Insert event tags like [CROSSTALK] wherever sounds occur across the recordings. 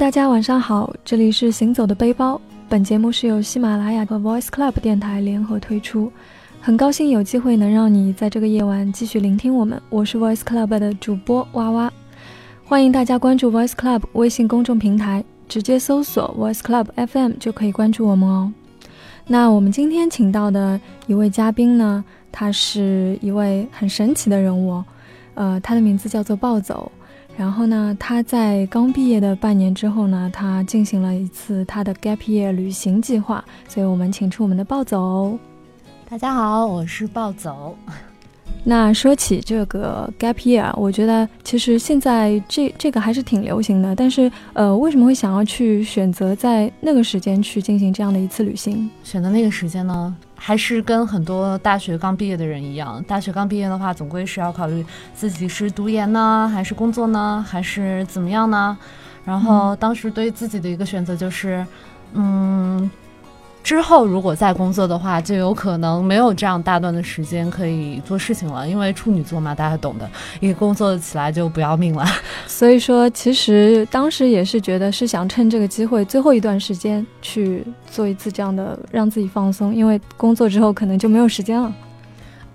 大家晚上好，这里是行走的背包。本节目是由喜马拉雅和 Voice Club 电台联合推出，很高兴有机会能让你在这个夜晚继续聆听我们。我是 Voice Club 的主播哇哇，欢迎大家关注 Voice Club 微信公众平台，直接搜索 Voice Club FM 就可以关注我们哦。那我们今天请到的一位嘉宾呢，他是一位很神奇的人物，呃，他的名字叫做暴走。然后呢，他在刚毕业的半年之后呢，他进行了一次他的 gap year 旅行计划。所以我们请出我们的暴走。大家好，我是暴走。[LAUGHS] 那说起这个 gap year，我觉得其实现在这这个还是挺流行的。但是，呃，为什么会想要去选择在那个时间去进行这样的一次旅行？选择那个时间呢，还是跟很多大学刚毕业的人一样。大学刚毕业的话，总归是要考虑自己是读研呢，还是工作呢，还是怎么样呢？然后当时对自己的一个选择就是，嗯。之后如果再工作的话，就有可能没有这样大段的时间可以做事情了，因为处女座嘛，大家懂的，一工作起来就不要命了。[LAUGHS] 所以说，其实当时也是觉得是想趁这个机会，最后一段时间去做一次这样的让自己放松，因为工作之后可能就没有时间了。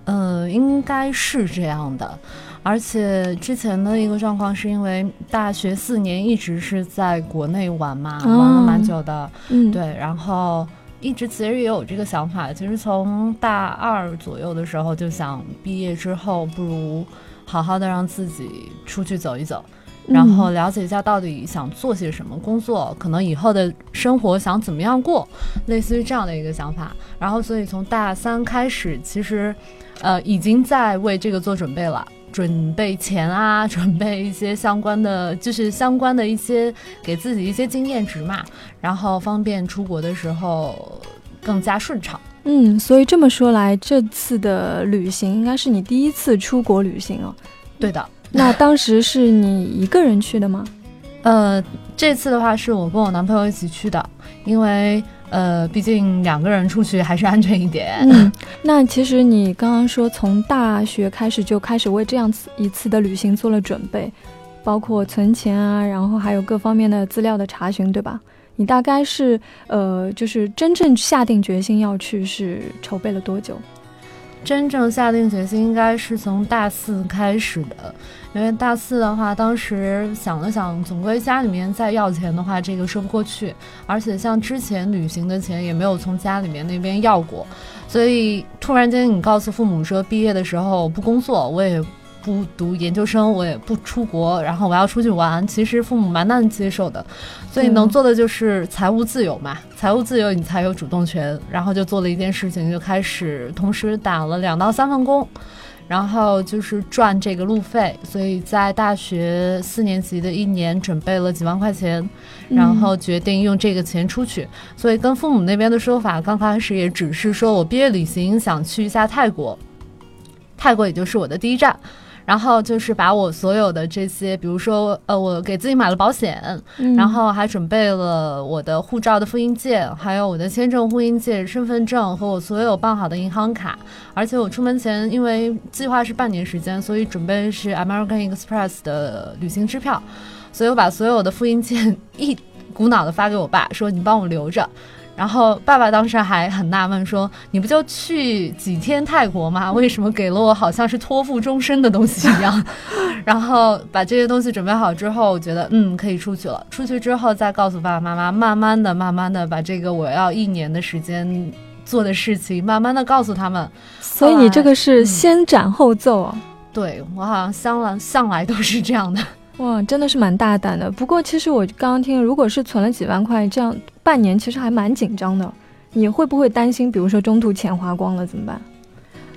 呃，应该是这样的。而且之前的一个状况是因为大学四年一直是在国内玩嘛，玩了蛮久的，嗯，对，然后。一直其实也有这个想法，其实从大二左右的时候就想，毕业之后不如好好的让自己出去走一走，然后了解一下到底想做些什么工作，可能以后的生活想怎么样过，类似于这样的一个想法。然后所以从大三开始，其实呃已经在为这个做准备了。准备钱啊，准备一些相关的，就是相关的一些给自己一些经验值嘛，然后方便出国的时候更加顺畅。嗯，所以这么说来，这次的旅行应该是你第一次出国旅行哦。对的，那当时是你一个人去的吗？呃，这次的话是我跟我男朋友一起去的，因为。呃，毕竟两个人出去还是安全一点。嗯，那其实你刚刚说从大学开始就开始为这样子一次的旅行做了准备，包括存钱啊，然后还有各方面的资料的查询，对吧？你大概是呃，就是真正下定决心要去是筹备了多久？真正下定决心应该是从大四开始的，因为大四的话，当时想了想，总归家里面再要钱的话，这个说不过去，而且像之前旅行的钱也没有从家里面那边要过，所以突然间你告诉父母说毕业的时候不工作，我也。不读研究生，我也不出国，然后我要出去玩。其实父母蛮难接受的，所以能做的就是财务自由嘛。财务自由，你才有主动权。然后就做了一件事情，就开始同时打了两到三份工，然后就是赚这个路费。所以在大学四年级的一年，准备了几万块钱，然后决定用这个钱出去。所以跟父母那边的说法，刚开始也只是说我毕业旅行想去一下泰国，泰国也就是我的第一站。然后就是把我所有的这些，比如说，呃，我给自己买了保险，然后还准备了我的护照的复印件，还有我的签证复印件、身份证和我所有办好的银行卡。而且我出门前，因为计划是半年时间，所以准备是 American Express 的旅行支票，所以我把所有的复印件一股脑的发给我爸，说你帮我留着。然后爸爸当时还很纳闷，说：“你不就去几天泰国吗？为什么给了我好像是托付终身的东西一样？” [LAUGHS] 然后把这些东西准备好之后，我觉得嗯可以出去了。出去之后再告诉爸爸妈妈，慢慢的、慢慢的把这个我要一年的时间做的事情，慢慢的告诉他们。所以你这个是先斩后奏啊？对我好像向来向来都是这样的。哇，真的是蛮大胆的。不过其实我刚刚听，如果是存了几万块，这样半年其实还蛮紧张的。你会不会担心，比如说中途钱花光了怎么办？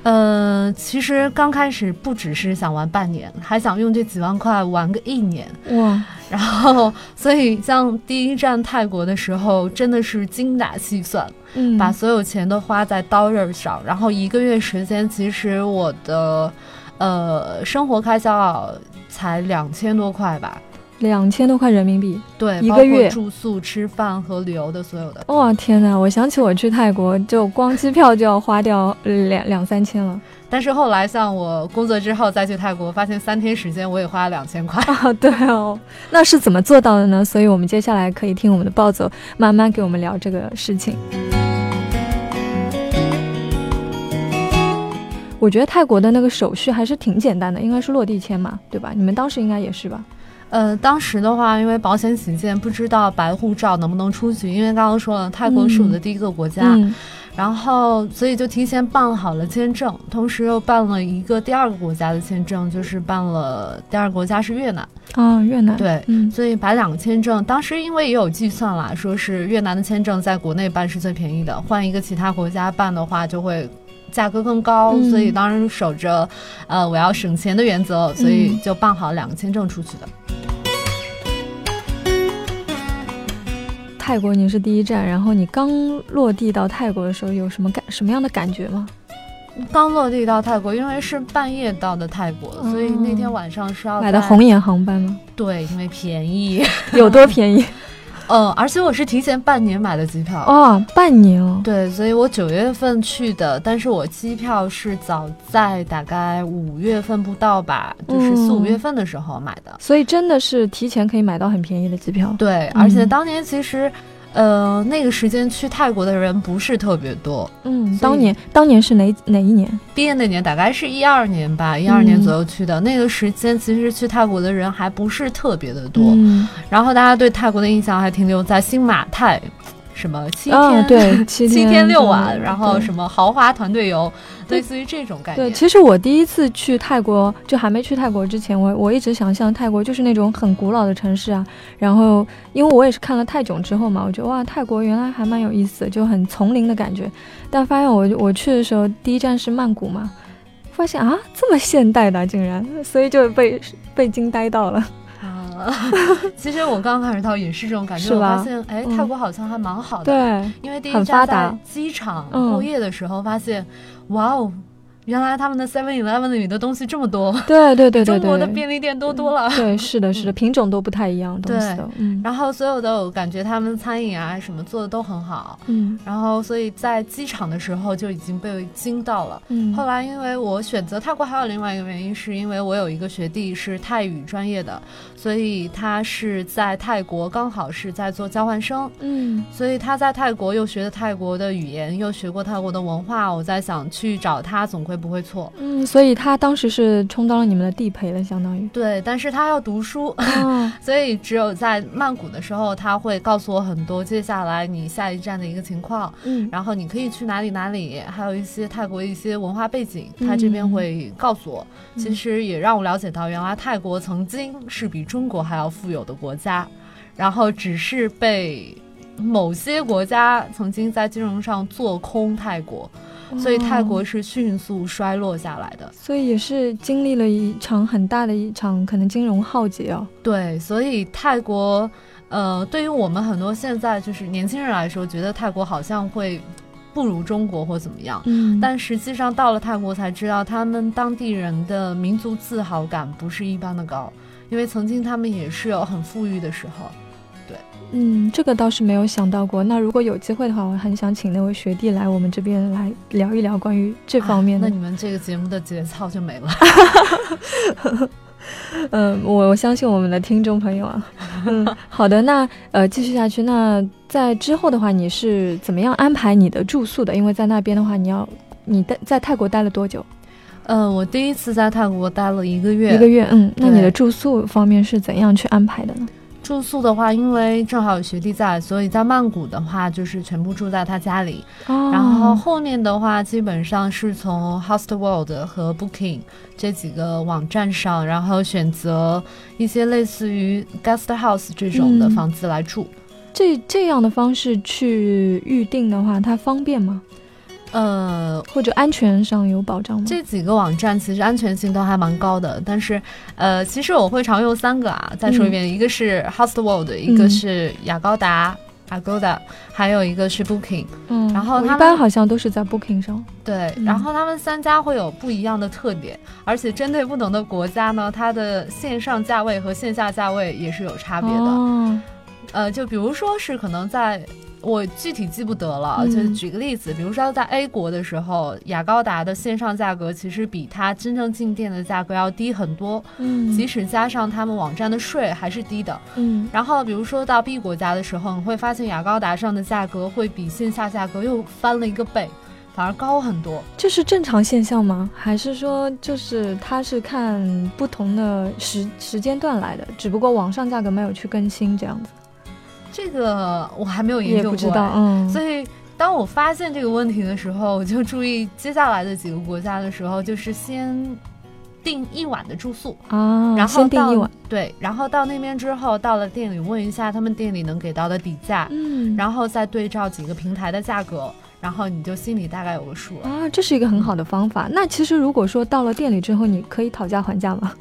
呃，其实刚开始不只是想玩半年，还想用这几万块玩个一年。哇！[LAUGHS] 然后，所以像第一站泰国的时候，真的是精打细算，嗯，把所有钱都花在刀刃上。然后一个月时间，其实我的呃生活开销啊。才两千多块吧，两千多块人民币，对，一个月住宿、吃饭和旅游的所有的。哇，天哪！我想起我去泰国，就光机票就要花掉两两三千了。[LAUGHS] 但是后来像我工作之后再去泰国，发现三天时间我也花了两千块啊！对哦，那是怎么做到的呢？所以我们接下来可以听我们的暴走慢慢给我们聊这个事情。我觉得泰国的那个手续还是挺简单的，应该是落地签嘛，对吧？你们当时应该也是吧？呃，当时的话，因为保险起见，不知道白护照能不能出去，因为刚刚说了，泰国是我的第一个国家，然后所以就提前办好了签证，同时又办了一个第二个国家的签证，就是办了第二个国家是越南。啊，越南。对，所以把两个签证，当时因为也有计算啦，说是越南的签证在国内办是最便宜的，换一个其他国家办的话就会。价格更高，所以当然守着，呃，我要省钱的原则，所以就办好两个签证出去的。泰国你是第一站，然后你刚落地到泰国的时候有什么感什么样的感觉吗？刚落地到泰国，因为是半夜到的泰国，所以那天晚上是要买的红眼航班吗？对，因为便宜，有多便宜？[LAUGHS] 嗯，而且我是提前半年买的机票哦，半年哦。对，所以我九月份去的，但是我机票是早在大概五月份不到吧，就是四五月份的时候买的，所以真的是提前可以买到很便宜的机票。对，而且当年其实。呃，那个时间去泰国的人不是特别多。嗯，当年当年是哪哪一年？毕业那年大概是一二年吧，一二年左右去的。那个时间其实去泰国的人还不是特别的多。嗯，然后大家对泰国的印象还停留在新马泰。什么七天对 [LAUGHS] 七天六晚，然后什么豪华团队游，类似于这种感觉。对，其实我第一次去泰国，就还没去泰国之前，我我一直想象泰国就是那种很古老的城市啊。然后，因为我也是看了泰囧之后嘛，我觉得哇，泰国原来还蛮有意思，就很丛林的感觉。但发现我我去的时候，第一站是曼谷嘛，发现啊，这么现代的竟然，所以就被被惊呆到了。[LAUGHS] 其实我刚刚开始到也是这种感觉，我发现哎，泰国好像还蛮好的，对，因为第一站在机场过夜的时候发现，哇哦。原来他们的 Seven Eleven 里的东西这么多，对对对对对，[LAUGHS] 中国的便利店多多了。对，是的，[LAUGHS] 是的，品种都不太一样，东西都。然后所有的我感觉他们餐饮啊什么做的都很好。嗯。然后所以在机场的时候就已经被惊到了。嗯。后来因为我选择泰国还有另外一个原因，是因为我有一个学弟是泰语专业的，所以他是在泰国刚好是在做交换生。嗯。所以他在泰国又学的泰国的语言，又学过泰国的文化，我在想去找他总会。不会错，嗯，所以他当时是充当了你们的地陪了，相当于。对，但是他要读书，[LAUGHS] 所以只有在曼谷的时候，他会告诉我很多接下来你下一站的一个情况，嗯，然后你可以去哪里哪里，还有一些泰国一些文化背景，他这边会告诉我，其实也让我了解到，原来泰国曾经是比中国还要富有的国家，然后只是被某些国家曾经在金融上做空泰国。所以泰国是迅速衰落下来的，所以也是经历了一场很大的一场可能金融浩劫哦。对，所以泰国，呃，对于我们很多现在就是年轻人来说，觉得泰国好像会不如中国或怎么样。嗯，但实际上到了泰国才知道，他们当地人的民族自豪感不是一般的高，因为曾经他们也是有很富裕的时候。嗯，这个倒是没有想到过。那如果有机会的话，我很想请那位学弟来我们这边来聊一聊关于这方面的。那你们这个节目的节操就没了。[LAUGHS] 嗯，我我相信我们的听众朋友啊。[LAUGHS] 嗯，好的，那呃，继续下去。那在之后的话，你是怎么样安排你的住宿的？因为在那边的话，你要你待在泰国待了多久？嗯，我第一次在泰国待了一个月。一个月，嗯，那你的住宿方面是怎样去安排的呢？住宿的话，因为正好有学弟在，所以在曼谷的话就是全部住在他家里。然后后面的话，基本上是从 Hostelworld 和 Booking 这几个网站上，然后选择一些类似于 Guest House 这种的房子来住。这这样的方式去预定的话，它方便吗？呃，或者安全上有保障吗？这几个网站其实安全性都还蛮高的，但是，呃，其实我会常用三个啊。再说一遍，一个是 Hostelworld，一个是雅高达，Agoda，还有一个是 Booking。嗯，然后一般好像都是在 Booking 上。对，嗯然后他们三家会有不一样的特点，而且针对不同的国家呢，它的线上价位和线下价位也是有差别的。哦，呃，就比如说是可能在。我具体记不得了，嗯就举个例子，比如说在 A 国的时候，雅高达的线上价格其实比它真正进店的价格要低很多，嗯，即使加上他们网站的税还是低的。嗯然后，比如说到 B 国家的时候，你会发现雅高达上的价格会比线下价格又翻了一个倍，反而高很多。这是正常现象吗？还是说就是它是看不同的时时间段来的，只不过网上价格没有去更新这样子？这个我还没有研究过，所以当我发现这个问题的时候，我就注意接下来的几个国家的时候，就是先订一晚的住宿，啊，然后订一晚，对，然后到那边之后，到了店里问一下他们店里能给到的底价，嗯，然后再对照几个平台的价格，然后你就心里大概有个数了。啊，这是一个很好的方法。那其实如果说到了店里之后，你可以讨价还价吗？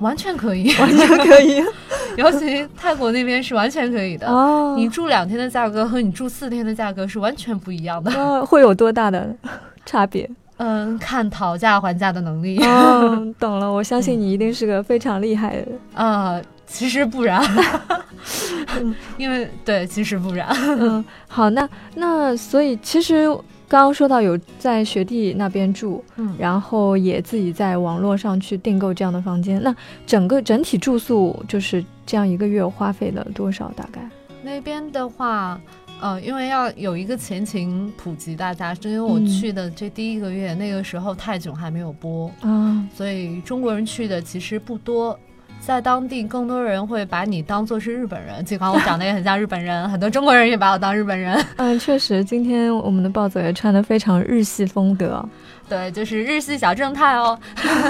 完全可以，完全可以。[LAUGHS] 尤其泰国那边是完全可以的。哦，你住两天的价格和你住四天的价格是完全不一样的。那会有多大的 [LAUGHS] 差别？嗯，看讨价还价的能力。哦，懂了。我相信你一定是个非常厉害的人。[LAUGHS] 呃，其实不然，因为对，其实不然。嗯，好，那那所以其实刚刚说到有在学弟那边住，嗯然后也自己在网络上去订购这样的房间。那整个整体住宿就是这样一个月花费了多少？大概？那边的话，呃，因为要有一个前情普及大家，是因为我嗯去的这第一个月，那个时候泰囧还没有播，啊，所以中国人去的其实不多。在当地，更多人会把你当做是日本人，尽管我长得也很像日本人，很多中国人也把我当日本人。[LAUGHS] 嗯，确实，今天我们的暴走也穿的非常日系风格。对，就是日系小正太哦。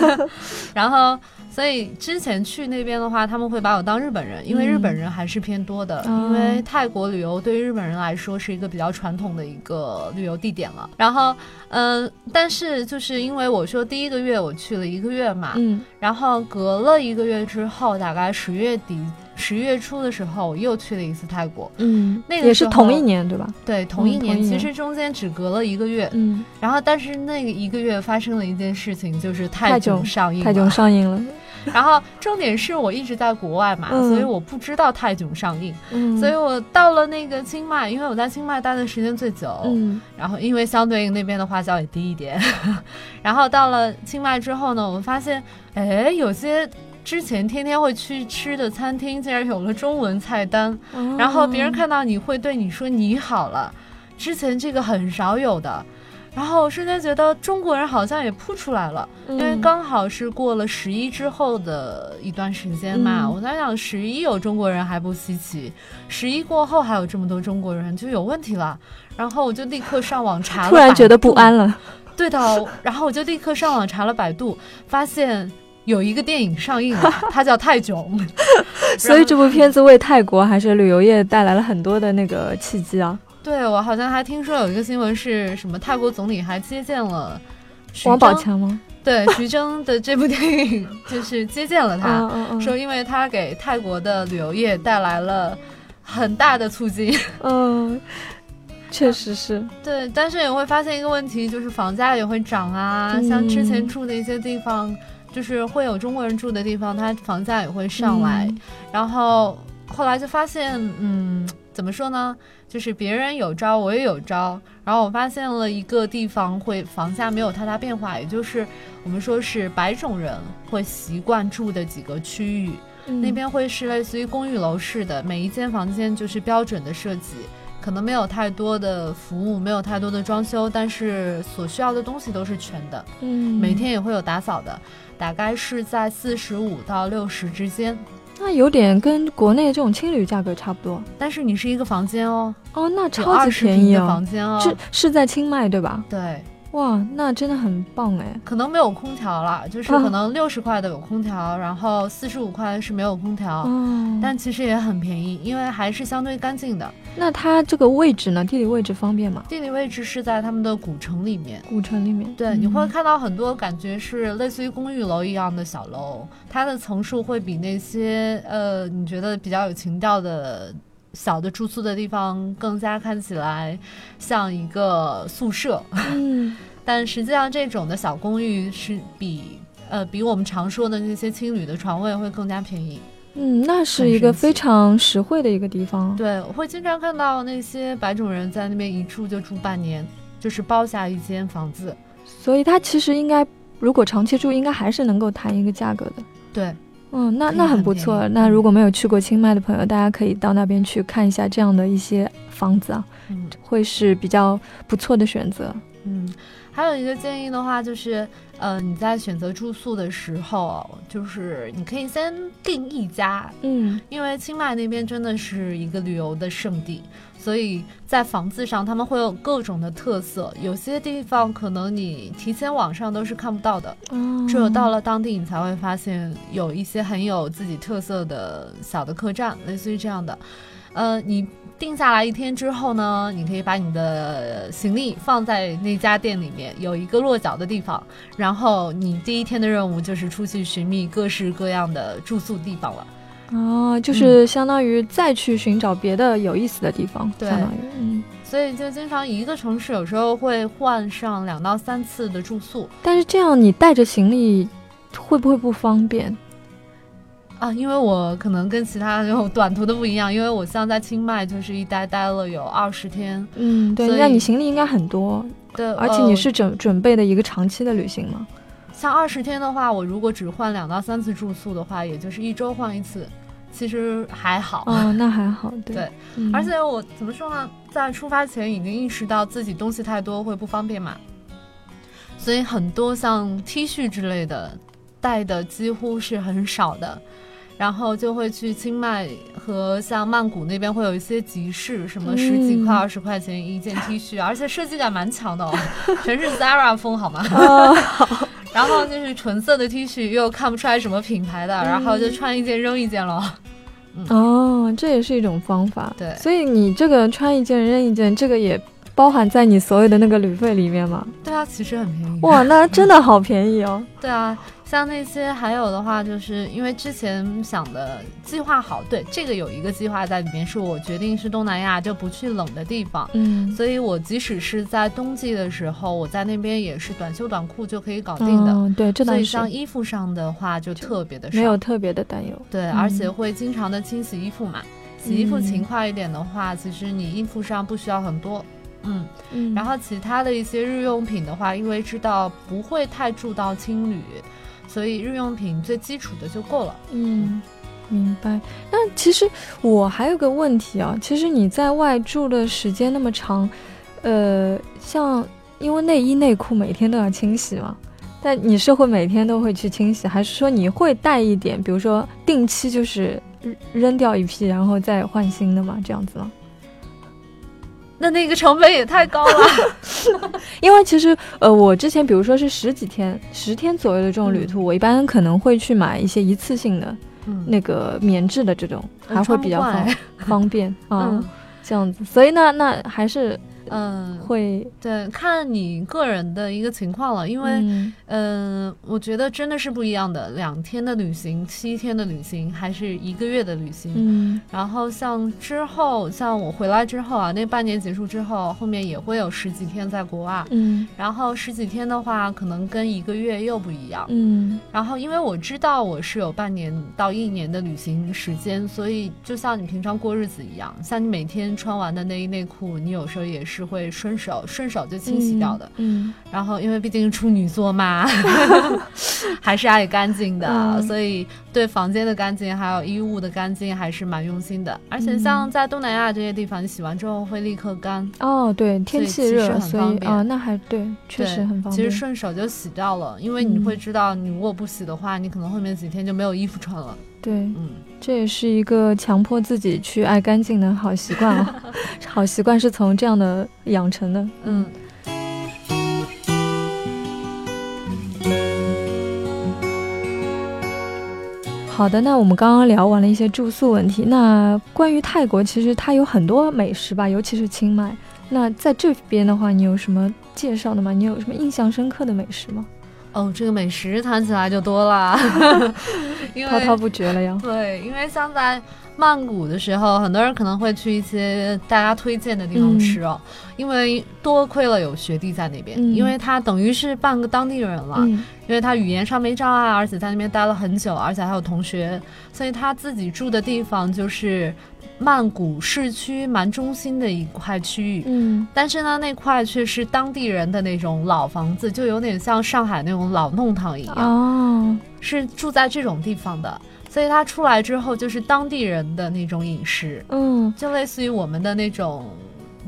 [LAUGHS] 然后，所以之前去那边的话，他们会把我当日本人，因为日本人还是偏多的。嗯因为泰国旅游对于日本人来说是一个比较传统的一个旅游地点了。然后，嗯、但是就是因为我说第一个月我去了一个月嘛，嗯然后隔了一个月之后，大概十月底、十月初的时候，我又去了一次泰国。嗯，那个也是同一年对吧？对，同一年，嗯一年其实中间只隔了一个月。嗯，然后，但是那个一个月发生了一件事情，就是泰囧上映。泰囧上映了。然后重点是我一直在国外嘛，嗯。所以我不知道泰囧上映，嗯，所以我到了那个清迈，因为我在清迈待的时间最久，嗯。然后因为相对应那边的花销也低一点，[LAUGHS] 然后到了清迈之后呢，我们发现，哎，有些。之前天天会去吃的餐厅，竟然有了中文菜单，哦。然后别人看到你会对你说你好了，之前这个很少有的，然后我瞬间觉得中国人好像也扑出来了，嗯因为刚好是过了十一之后的一段时间嘛，嗯我在想十一有中国人还不稀奇，十一过后还有这么多中国人就有问题了，然后我就立刻上网查了，突然觉得不安，了。对的，然后我就立刻上网查了百度，发现。有一个电影上映了，它叫《泰囧》，[LAUGHS] 所以这部片子为泰国还是旅游业带来了很多的那个契机啊。对我好像还听说有一个新闻是什么泰国总理还接见了王宝，强吗？[LAUGHS] 对徐峥的这部电影 [LAUGHS] 就是接见了他，说因为他给泰国的旅游业带来了很大的促进。[LAUGHS] 嗯，确实是。对，但是也会发现一个问题，就是房价也会涨啊。嗯像之前住的一些地方，就是会有中国人住的地方，它房价也会上来。嗯然后后来就发现，嗯，怎么说呢？就是别人有招，我也有招。然后我发现了一个地方会房价没有太大变化，也就是我们说是白种人会习惯住的几个区域。嗯那边会是类似于公寓楼式的，每一间房间就是标准的设计，可能没有太多的服务，没有太多的装修，但是所需要的东西都是全的，嗯每天也会有打扫的，大概是在四十五到六十之间。那有点跟国内这种青旅价格差不多但是你是一个房间哦，哦，那有超级便宜哦房。间哦，是是在清迈对吧？对，哇，那真的很棒哎。可能没有空调了，就是啊可能六十块的有空调，然后四十五块是没有空调。嗯，但其实也很便宜，因为还是相对干净的。那它这个位置呢？地理位置方便吗？地理位置是在他们的古城里面，古城里面。对，你会嗯看到很多感觉是类似于公寓楼一样的小楼，它的层数会比那些呃你觉得比较有情调的小的住宿的地方更加看起来像一个宿舍。嗯，[LAUGHS] 但实际上这种的小公寓是比呃比我们常说的那些青旅的床位会更加便宜。嗯，那是一个非常实惠的一个地方。对，我会经常看到那些白种人在那边一住就住半年，就是包下一间房子。所以他其实应该，如果长期住，应该还是能够谈一个价格的。对，嗯，那那很不错。那如果没有去过清迈的朋友，大家可以到那边去看一下这样的一些房子啊，嗯，会是比较不错的选择。嗯，还有一个建议的话，就是，呃，你在选择住宿的时候，就是你可以先订一家，嗯，因为清迈那边真的是一个旅游的圣地。所以在房子上，他们会有各种的特色，有些地方可能你提前网上都是看不到的，只有到了当地你才会发现有一些很有自己特色的小的客栈，类似于这样的。呃，你定下来一天之后呢，你可以把你的行李放在那家店里面，有一个落脚的地方，然后你第一天的任务就是出去寻觅各式各样的住宿地方了。哦，就是相当于再去寻找别的有意思的地方，对，相当于，嗯，所以就经常一个城市有时候会换上两到三次的住宿，但是这样你带着行李会不会不方便啊？因为我可能跟其他那种 [LAUGHS] 短途的不一样，因为我像在清迈就是一待待了有二十天，嗯，对，那你行李应该很多，对，而且你是准准备的一个长期的旅行吗？像二十天的话，我如果只换两到三次住宿的话，也就是一周换一次。其实还好哦，那还好，对，[LAUGHS] 而且我怎么说呢，在出发前已经意识到自己东西太多会不方便嘛，所以很多像 T 恤之类的带的几乎是很少的，然后就会去清迈和像曼谷那边会有一些集市，什么十几块、二十块钱一件 T 恤，而且设计感蛮强的哦，[LAUGHS] 全是 Zara 风好吗？好。[LAUGHS] 然后就是纯色的 T 恤，又看不出来什么品牌的，然后就穿一件扔一件了。哦，这也是一种方法。对，所以你这个穿一件扔一件，这个也包含在你所有的那个旅费里面吗？对啊，其实很便宜。哇，那真的好便宜哦。对啊。像那些还有的话，就是因为之前想的计划好，对这个有一个计划在里面，是我决定是东南亚就不去冷的地方，嗯，所以我即使是在冬季的时候，我在那边也是短袖短裤就可以搞定的，对，这所以像衣服上的话就特别的少，没有特别的担忧，对，而且会经常的清洗衣服嘛，洗衣服勤快一点的话，其实你衣服上不需要很多，嗯嗯，然后其他的一些日用品的话，因为知道不会太住到青旅。所以日用品最基础的就够了。嗯，明白。那其实我还有个问题啊，其实你在外住的时间那么长，呃，像因为内衣内裤每天都要清洗嘛，但你是会每天都会去清洗，还是说你会带一点，比如说定期就是扔掉一批，然后再换新的吗？这样子吗？那那个成本也太高了，[LAUGHS] 因为其实呃，我之前比如说是十几天、十天左右的这种旅途，我一般可能会去买一些一次性的，那个棉质的这种，还会比较方方便啊，这样子。所以呢，那还是。嗯，会对，看你个人的一个情况了，因为，嗯，我觉得真的是不一样的，两天的旅行，七天的旅行，还是一个月的旅行。嗯，然后像之后，像我回来之后啊，那半年结束之后，后面也会有十几天在国外。嗯，然后十几天的话，可能跟一个月又不一样。嗯，然后因为我知道我是有半年到一年的旅行时间，所以就像你平常过日子一样，像你每天穿完的内衣内裤，你有时候也是。是会顺手顺手就清洗掉的，嗯，然后因为毕竟处女座嘛，[LAUGHS] [LAUGHS] 还是爱干净的，所以对房间的干净还有衣物的干净还是蛮用心的。而且像在东南亚这些地方，你洗完之后会立刻干。哦，对，天气热，很方便啊，那还对，确实很方便。其实顺手就洗掉了，因为你会知道，你如果不洗的话，你可能后面几天就没有衣服穿了。对，嗯，这也是一个强迫自己去爱干净的好习惯哦。[LAUGHS] 好习惯是从这样的养成的。嗯。好的，那我们刚刚聊完了一些住宿问题。那关于泰国，其实它有很多美食吧，尤其是清迈。那在这边的话，你有什么介绍的吗？你有什么印象深刻的美食吗？哦，这个美食谈起来就多了，[LAUGHS] 滔滔不绝了呀。对，因为像在曼谷的时候，很多人可能会去一些大家推荐的地方吃哦，因为多亏了有学弟在那边，因为他等于是半个当地人了，因为他语言上没障碍，而且在那边待了很久，而且还有同学，所以他自己住的地方就是曼谷市区蛮中心的一块区域，嗯，但是呢，那块却是当地人的那种老房子，就有点像上海那种老弄堂一样，哦，是住在这种地方的。所以他出来之后就是当地人的那种饮食，嗯，就类似于我们的那种，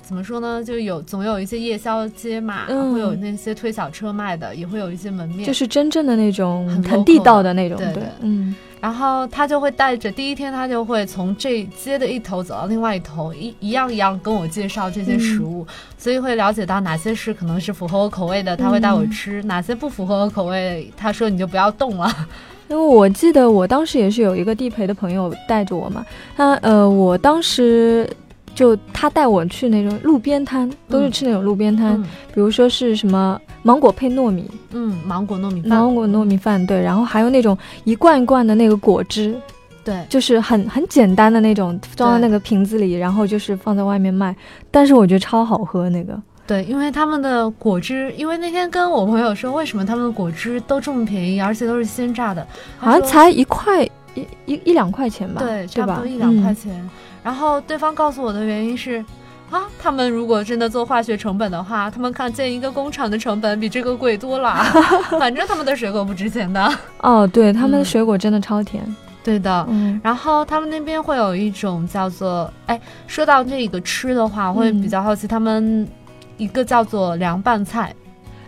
怎么说呢？就有总有一些夜宵街嘛，会有那些推小车卖的，也会有一些门面，就是真正的那种很地道的那种，对，嗯。然后他就会带着第一天，他就会从这街的一头走到另外一头，一一样一样跟我介绍这些食物，所以会了解到哪些是可能是符合我口味的，他会带我吃；哪些不符合我口味，他说你就不要动了。因为我记得我当时也是有一个地陪的朋友带着我嘛，他呃，我当时就他带我去那种路边摊，都是吃那种路边摊，比如说是什么芒果配糯米，嗯，芒果糯米饭，芒果糯米饭，对，然后还有那种一罐一罐的那个果汁，对，就是很很简单的那种，装在那个瓶子里，然后就是放在外面卖，但是我觉得超好喝那个。对，因为他们的果汁，因为那天跟我朋友说，为什么他们的果汁都这么便宜，而且都是鲜榨的，好像才一块一一一两块钱吧？对，差不多一两块钱。然后对方告诉我的原因是，啊，他们如果真的做化学成本的话，他们看建一个工厂的成本比这个贵多了。[LAUGHS] 反正他们的水果不值钱的。哦，对，他们的水果真的超甜。对的，嗯。然后他们那边会有一种叫做，哎，说到这个吃的话，我会比较好奇他们。一个叫做凉拌菜，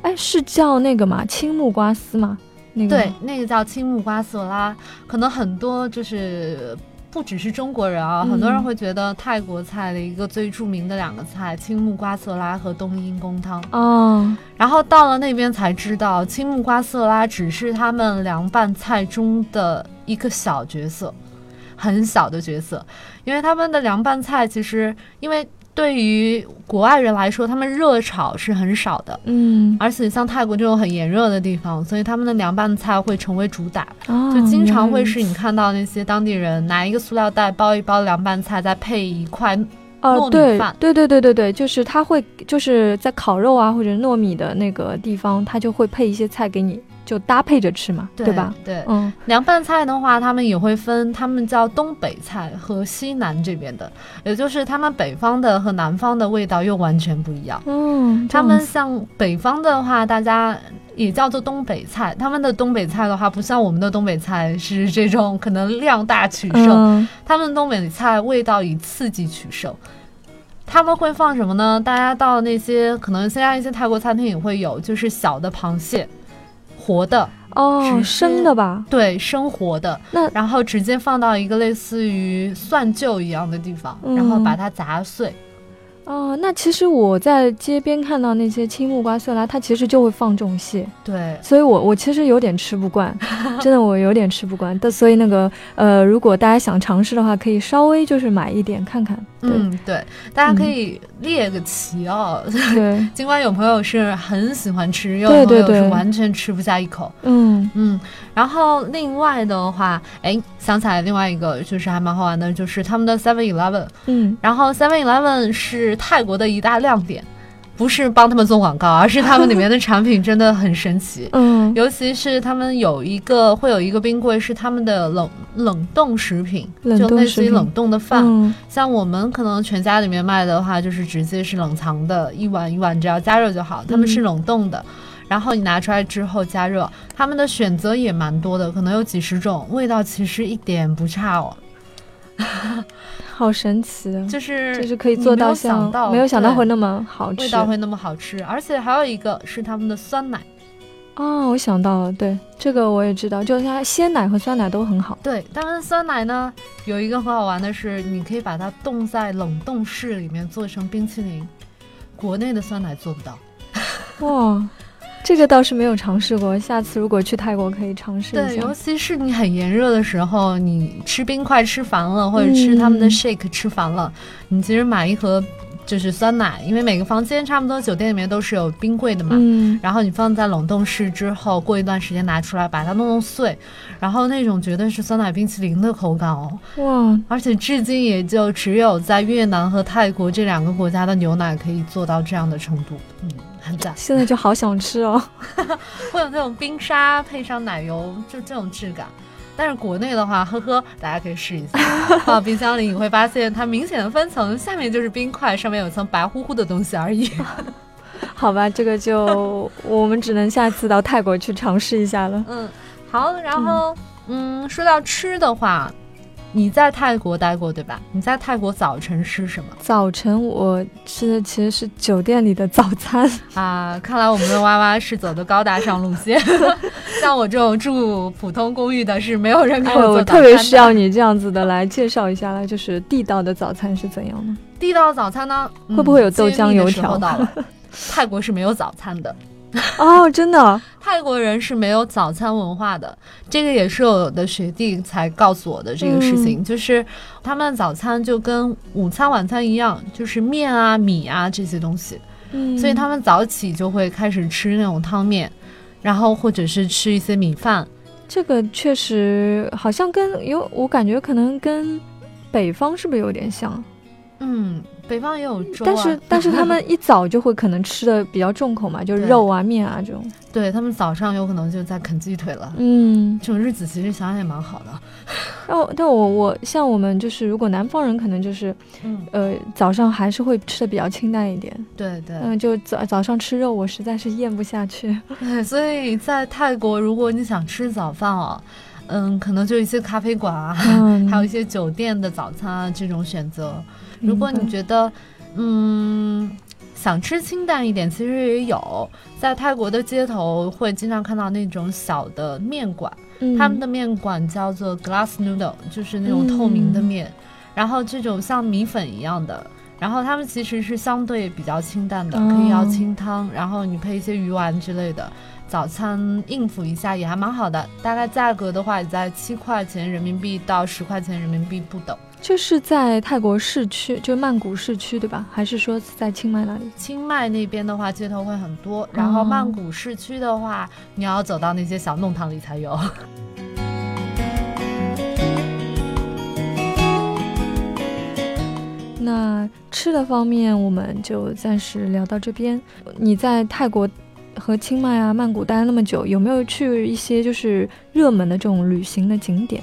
哎，是叫那个吗？青木瓜丝吗？那个对，那个叫青木瓜索拉。可能很多就是不只是中国人啊，很多人会觉得泰国菜的一个最著名的两个菜，青木瓜色拉和冬阴功汤。哦，然后到了那边才知道，青木瓜色拉只是他们凉拌菜中的一个小角色，很小的角色，因为他们的凉拌菜其实因为。对于国外人来说，他们热炒是很少的，嗯，而且像泰国这种很炎热的地方，所以他们的凉拌菜会成为主打，就经常会是你看到那些当地人拿一个塑料袋包一包凉拌菜，再配一块糯米饭，对对对对对，就是他会就是在烤肉啊或者糯米的那个地方，他就会配一些菜给你。就搭配着吃嘛，对吧？对，嗯，凉拌菜的话，他们也会分，他们叫东北菜和西南这边的，也就是他们北方的和南方的味道又完全不一样。嗯，他们像北方的话，大家也叫做东北菜，他们的东北菜的话，不像我们的东北菜是这种可能量大取胜，他们东北菜味道以刺激取胜。他们会放什么呢？大家到那些可能现在一些泰国餐厅也会有，就是小的螃蟹。活的哦，生的吧？对，生活的。那然后直接放到一个类似于蒜臼一样的地方，然后把它砸碎。哦，那其实我在街边看到那些青木瓜色拉，它其实就会放这种蟹。对，所以我我其实有点吃不惯，[LAUGHS] 真的我有点吃不惯。但所以那个呃，如果大家想尝试的话，可以稍微就是买一点看看。嗯，对，大家可以列个齐哦。对，[LAUGHS] 尽管有朋友是很喜欢吃，有朋友是完全吃不下一口。嗯嗯。然后另外的话，哎，想起来另外一个就是还蛮好玩的，就是他们的 Seven Eleven。嗯。然后 Seven Eleven 是泰国的一大亮点。不是帮他们做广告，而是他们里面的产品真的很神奇。[LAUGHS] 嗯，尤其是他们有一个会有一个冰柜，是他们的冷冷冻食品，就类似于冷冻的饭。像我们可能全家里面卖的话，就是直接是冷藏的，一碗一碗，只要加热就好。他们是冷冻的，然后你拿出来之后加热，他们的选择也蛮多的，可能有几十种，味道其实一点不差哦。[LAUGHS] 好神奇的，就是就是可以做到像没有想到会那么好吃，味道会那么好吃，而且还有一个是他们的酸奶。哦，我想到了，对这个我也知道，就是它鲜奶和酸奶都很好。对，他们的酸奶呢，有一个很好玩的是，你可以把它冻在冷冻室里面做成冰淇淋，国内的酸奶做不到。[LAUGHS] 哇。这个倒是没有尝试过，下次如果去泰国可以尝试一下。对，尤其是你很炎热的时候，你吃冰块吃烦了，或者吃他们的 shake 吃烦了，你其实买一盒就是酸奶，因为每个房间差不多酒店里面都是有冰柜的嘛。嗯，然后你放在冷冻室之后，过一段时间拿出来，把它弄弄碎，然后那种绝对是酸奶冰淇淋的口感哦。哇，而且至今也就只有在越南和泰国这两个国家的牛奶可以做到这样的程度，嗯，很赞。现在就好想吃哦。[LAUGHS] 会有那种冰沙配上奶油，就这种质感。但是国内的话，呵呵，大家可以试一下。[LAUGHS] 放到冰箱里，你会发现它明显的分层，下面就是冰块，上面有层白乎乎的东西而已。[LAUGHS] 好吧，这个就我们只能下次到泰国去尝试一下了。嗯，好，然后嗯，说到吃的话。你在泰国待过对吧？你在泰国早晨吃什么？早晨我吃的其实是酒店里的早餐 [LAUGHS] 啊。看来我们的娃娃是走的高大上路线，[LAUGHS] 像我这种住普通公寓的，是没有人给我做我特别需要你这样子的来介绍一下了，就是地道的早餐是怎样的？地道早餐呢？会不会有豆浆油条到？泰国是没有早餐的。哦，真的，泰国人是没有早餐文化的，这个也是我的学弟才告诉我的这个事情，就是他们的早餐就跟午餐、晚餐一样，就是面啊、米啊这些东西，嗯，所以他们早起就会开始吃那种汤面，然后或者是吃一些米饭，这个确实好像跟有我感觉可能跟北方是不是有点像？嗯。北方也有粥，但是 [LAUGHS] 但是他们一早就会可能吃的比较重口嘛，就是肉啊面啊这种。对他们早上有可能就在啃鸡腿了。嗯，这种日子其实想想也蛮好的。[LAUGHS] 哦，但我我像我们就是如果南方人可能就是，呃早上还是会吃的比较清淡一点。对对。嗯，就早早上吃肉我实在是咽不下去。对，[LAUGHS] 所以在泰国如果你想吃早饭哦，嗯，可能就一些咖啡馆啊，还有一些酒店的早餐啊这种选择。如果你觉得，嗯，想吃清淡一点，其实也有，在泰国的街头会经常看到那种小的面馆，他们的面馆叫做 glass noodle，就是那种透明的面，然后这种像米粉一样的，然后他们其实是相对比较清淡的，可以要清汤，然后你配一些鱼丸之类的，早餐应付一下也还蛮好的，大概价格的话也在七块钱人民币到十块钱人民币不等。就是在泰国市区，就曼谷市区，对吧？还是说在清迈那里？清迈那边的话，街头会很多。然后曼谷市区的话，你要走到那些小弄堂里才有。[LAUGHS] 那吃的方面，我们就暂时聊到这边。你在泰国和清迈啊、曼谷待了那么久，有没有去一些就是热门的这种旅行的景点？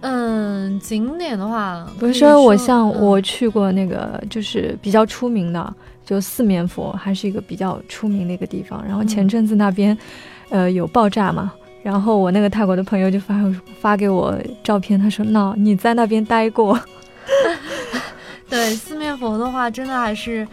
嗯，景点的话，不是说我像我去过那个，就是比较出名的，就四面佛，还是一个比较出名的一个地方。然后前阵子那边，呃，有爆炸嘛，然后我那个泰国的朋友就发发给我照片，他说：“那你在那边待过？” [LAUGHS] 对，四面佛的话，真的还是。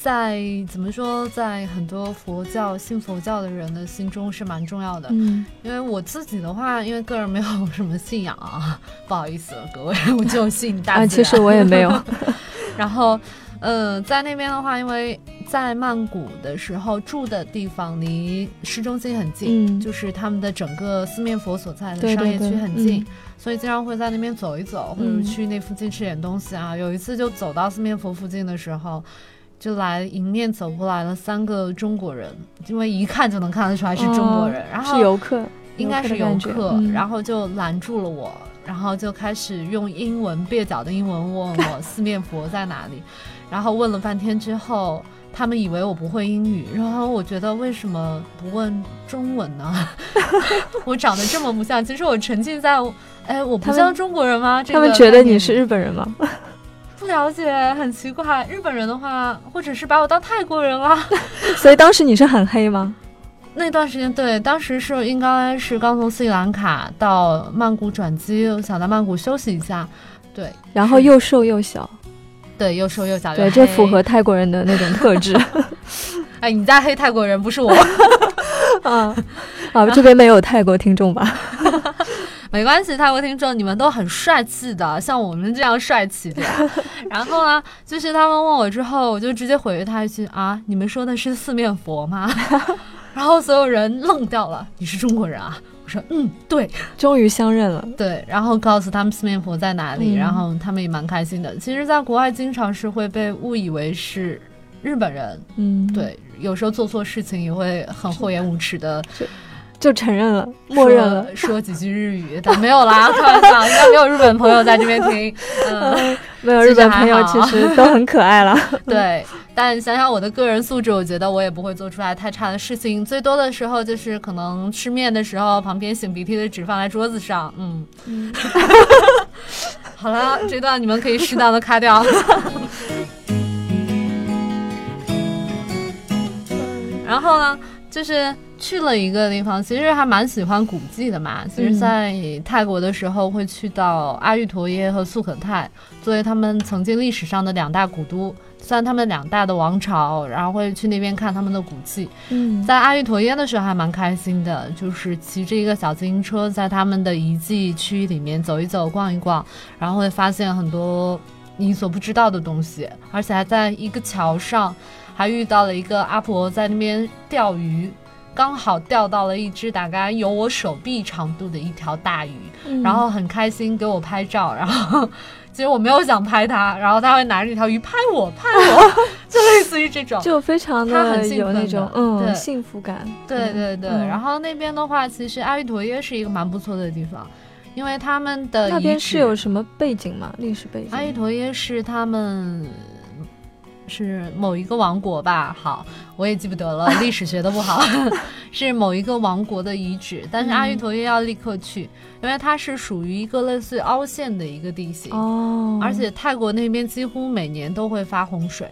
在怎么说，在很多佛教信佛教的人的心中是蛮重要的。嗯，因为我自己的话，因为个人没有什么信仰啊，不好意思了各位，我就信大自然。啊，其实我也没有。[LAUGHS] 然后，呃，在那边的话，因为在曼谷的时候住的地方离市中心很近，就是他们的整个四面佛所在的商业区很近，所以经常会在那边走一走，或者去那附近吃点东西啊。有一次就走到四面佛附近的时候。就来迎面走过来了三个中国人，因为一看就能看得出来是中国人，然后是游客，应该是游客，然后就拦住了我，然后就开始用英文蹩脚的英文问我四面佛在哪里，然后问了半天之后，他们以为我不会英语，然后我觉得为什么不问中文呢？[LAUGHS] 我长得这么不像，其实我沉浸在，哎，我不像中国人吗？他们觉得你是日本人吗？不了解，很奇怪。日本人的话，或者是把我当泰国人了。[LAUGHS] 所以当时你是很黑吗？那段时间，对，当时是应该是刚从斯里兰卡到曼谷转机，我想在曼谷休息一下。对，然后又瘦又小。对，又瘦又小。对，这符合泰国人的那种特质。[LAUGHS] 哎，你在黑泰国人，不是我。[LAUGHS] 啊，啊，这边没有泰国听众吧？没关系，泰国听众你们都很帅气的，像我们这样帅气的。[LAUGHS] 然后呢，就是他们问我之后，我就直接回他一句啊，你们说的是四面佛吗？[LAUGHS] 然后所有人愣掉了，你是中国人啊？我说嗯，对，终于相认了。对，然后告诉他们四面佛在哪里，嗯然后他们也蛮开心的。其实，在国外经常是会被误以为是日本人，嗯，，对，有时候做错事情也会很厚颜无耻的就承认了，默认了。说说几句日语，但没有啦，[LAUGHS] 开玩笑，应该没有日本朋友在这边听。嗯，[LAUGHS] 没有日本朋友，其其实实都很可爱啦。[LAUGHS] 对。但想想我的个人素质，我觉得我也不会做出来太差的事情。最多的时候就是可能吃面的时候，旁边擤鼻涕的纸放在桌子上。嗯，嗯好了，这段你们可以适当的卡掉。然后呢，就是去了一个地方，其实还蛮喜欢古迹的嘛。其实，在泰国的时候会去到阿育陀耶和素可泰，作为他们曾经历史上的两大古都，算他们两大的王朝，然后会去那边看他们的古迹。嗯，在阿育陀耶的时候还蛮开心的，就是骑着一个小自行车在他们的遗迹区里面走一走、逛一逛，然后会发现很多你所不知道的东西，而且还在一个桥上还遇到了一个阿婆在那边钓鱼，刚好钓到了一只大概有我手臂长度的一条大鱼，嗯然后很开心给我拍照，然后。其实我没有想拍它，然后他会拿着那条鱼拍我，拍我，[LAUGHS] 就类似于这种。就非常的他很兴有那种嗯对幸福感。对对对，嗯然后那边的话，其实阿育陀耶是一个蛮不错的地方，因为他们的那边是有什么背景吗？历史背景？阿育陀耶是他们是某一个王国吧？好，我也记不得了，[LAUGHS] 历史学的不好，[LAUGHS] 是某一个王国的遗址，但是阿育陀又要立刻去，因为它是属于一个类似于凹陷的一个地形。哦，而且泰国那边几乎每年都会发洪水，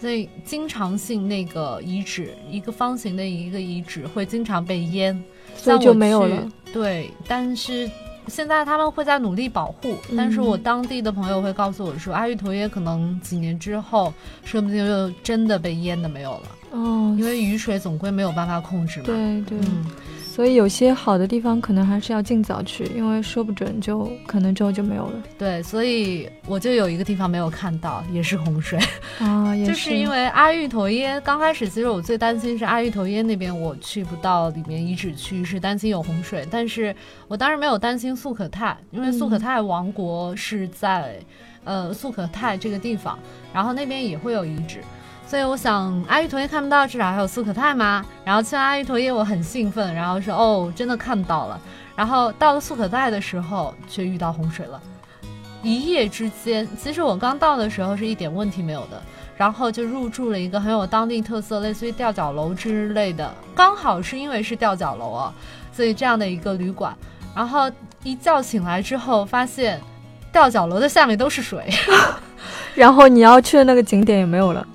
所以经常性那个遗址，一个方形的一个遗址会经常被淹，所以就没有了。对，但是现在他们会在努力保护，嗯。但是我当地的朋友会告诉我说，阿育陀耶可能几年之后，说不定就真的被淹的没有了，哦，因为雨水总归没有办法控制嘛。对对，嗯，所以有些好的地方可能还是要尽早去，因为说不准就可能之后就没有了对，所以我就有一个地方没有看到，也是洪水。啊，[LAUGHS] 也就是因为阿育陀耶刚开始，其实我最担心是阿育陀耶那边我去不到里面遗址区，是担心有洪水。但是我当时没有担心素可泰，因为素可泰王国是在、呃素可泰这个地方，然后那边也会有遗址。所以我想阿玉陀耶看不到，至少还有素可泰嘛。然后去完阿玉陀耶，我很兴奋，然后说哦，真的看到了。然后到了素可泰的时候，却遇到洪水了。一夜之间，其实我刚到的时候是一点问题没有的，然后就入住了一个很有当地特色，类似于吊脚楼之类的。刚好是因为是吊脚楼啊，所以这样的一个旅馆。然后一觉醒来之后，发现吊脚楼的下面都是水，[LAUGHS] 然后你要去的那个景点也没有了。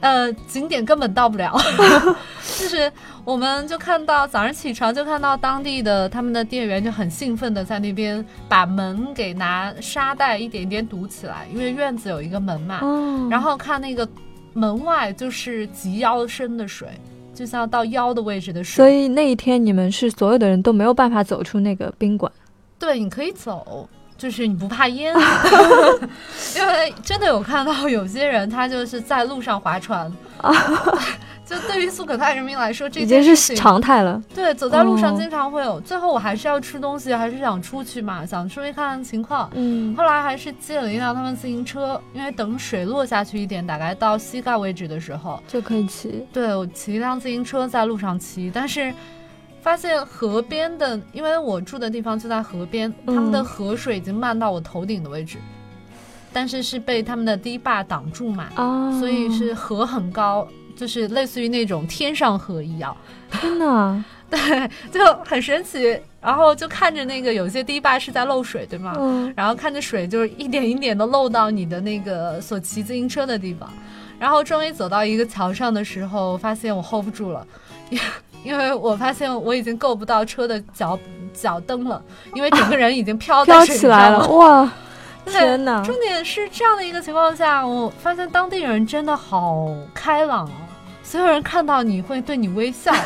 呃，景点根本到不了，[LAUGHS] 就是我们就看到早上起床就看到当地的他们的店员就很兴奋的在那边把门给拿沙袋一点一点堵起来，因为院子有一个门嘛，嗯，然后看那个门外就是及腰深的水，就像到腰的位置的水。所以那一天你们是所有的人都没有办法走出那个宾馆。对，你可以走，就是你不怕淹，[LAUGHS] 因为真的有看到有些人他就是在路上划船。[LAUGHS] 就对于苏可泰人民来说，这已经是常态了。对，走在路上哦经常会有。最后我还是要吃东西，还是想出去嘛，想出去看看情况。嗯后来还是借了一辆他们自行车，因为等水落下去一点，大概到膝盖位置的时候，就可以骑。对我骑一辆自行车在路上骑，但是发现河边的，因为我住的地方就在河边，嗯他们的河水已经漫到我头顶的位置，但是是被他们的堤坝挡住嘛，啊，所以是河很高，就是类似于那种天上河一样。[LAUGHS] 天哪，[LAUGHS] 对，就很神奇。然后就看着那个有些堤坝是在漏水，对吗？嗯，然后看着水就是一点一点的漏到你的那个所骑自行车的地方，然后终于走到一个桥上的时候，发现我 hold 不住了，因因为我发现我已经够不到车的脚脚蹬了，因为整个人已经飘在飘起来了，哇！[LAUGHS] 天哪，重点是这样的一个情况下，我发现当地人真的好开朗哦，所有人看到你会对你微笑。[LAUGHS]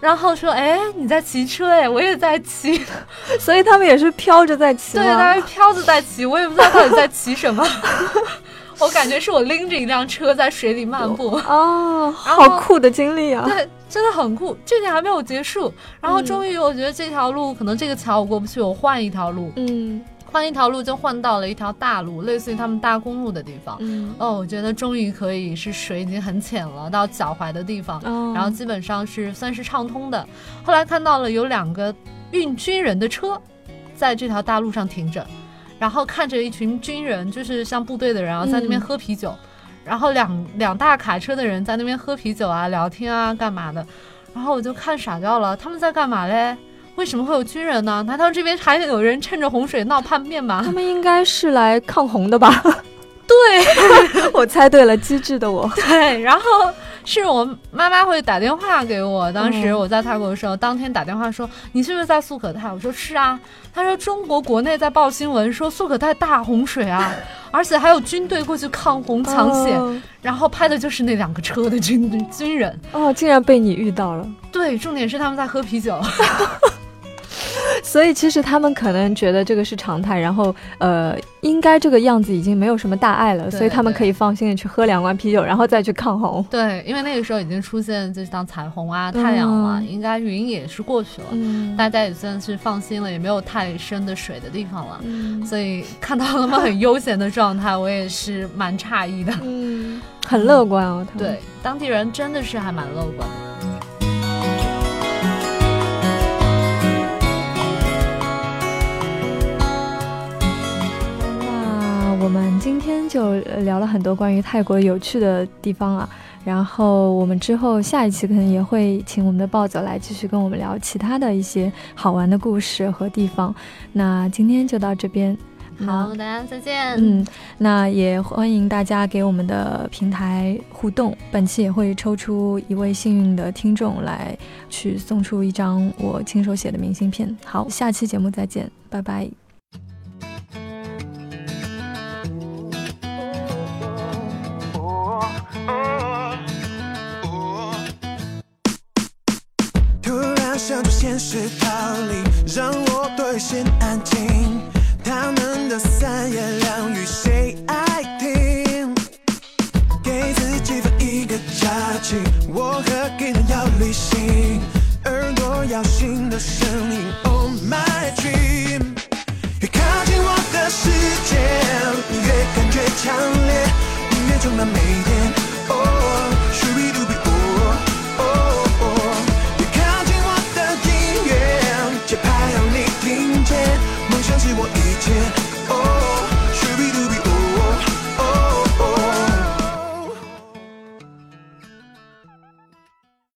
然后说：“哎，你在骑车哎，我也在骑。[LAUGHS] 所以他们也是飘着在骑对，吗他是飘着在骑，我也不知道到底在骑什么。我感觉是我拎着一辆车在水里漫步。哦，好酷的经历啊！对，真的很酷。这点还没有结束，然后终于我觉得这条路可能这个桥我过不去，我换一条路，嗯。换一条路就换到了一条大路，类似于他们大公路的地方。嗯。哦，我觉得终于可以是水已经很浅了，到脚踝的地方，哦。然后基本上是算是畅通的。后来看到了有两个运军人的车，在这条大路上停着，然后看着一群军人，就是像部队的人啊，在那边嗯。喝啤酒，然后两两大卡车的人在那边喝啤酒啊、聊天啊、干嘛的，然后我就看傻掉了，他们在干嘛嘞？为什么会有军人呢？难道这边还有人趁着洪水闹叛变吗他？们应该是来抗洪的吧？对，[LAUGHS] 我猜对了，机智的我。对，然后是我妈妈会打电话给我，当时嗯我在泰国的时候，当天打电话说你是不是在素可泰？我说是啊。他说中国国内在报新闻说素可泰大洪水啊，[LAUGHS] 而且还有军队过去抗洪抢险，哦然后拍的就是那两个车的军 [LAUGHS] 军人。哦，竟然被你遇到了。对，重点是他们在喝啤酒。[LAUGHS] [LAUGHS] 所以其实他们可能觉得这个是常态，然后呃，应该这个样子已经没有什么大碍了，所以他们可以放心的去喝两罐啤酒，然后再去抗洪。对，因为那个时候已经出现就是当彩虹啊、太阳了，嗯应该云也是过去了，嗯大家也算是放心了，也没有太深的水的地方了。嗯所以看到他们很悠闲的状态，我也是蛮诧异的。嗯，很乐观哦，对，当地人真的是还蛮乐观的。我们今天就呃聊了很多关于泰国有趣的地方啊，然后我们之后下一期可能也会请我们的暴走来继续跟我们聊其他的一些好玩的故事和地方。那今天就到这边，好，大家再见。嗯，那也欢迎大家给我们的平台互动。本期也会抽出一位幸运的听众来去送出一张我亲手写的明信片。好，下期节目再见，拜拜。我和给人要旅行，耳朵要新的声音。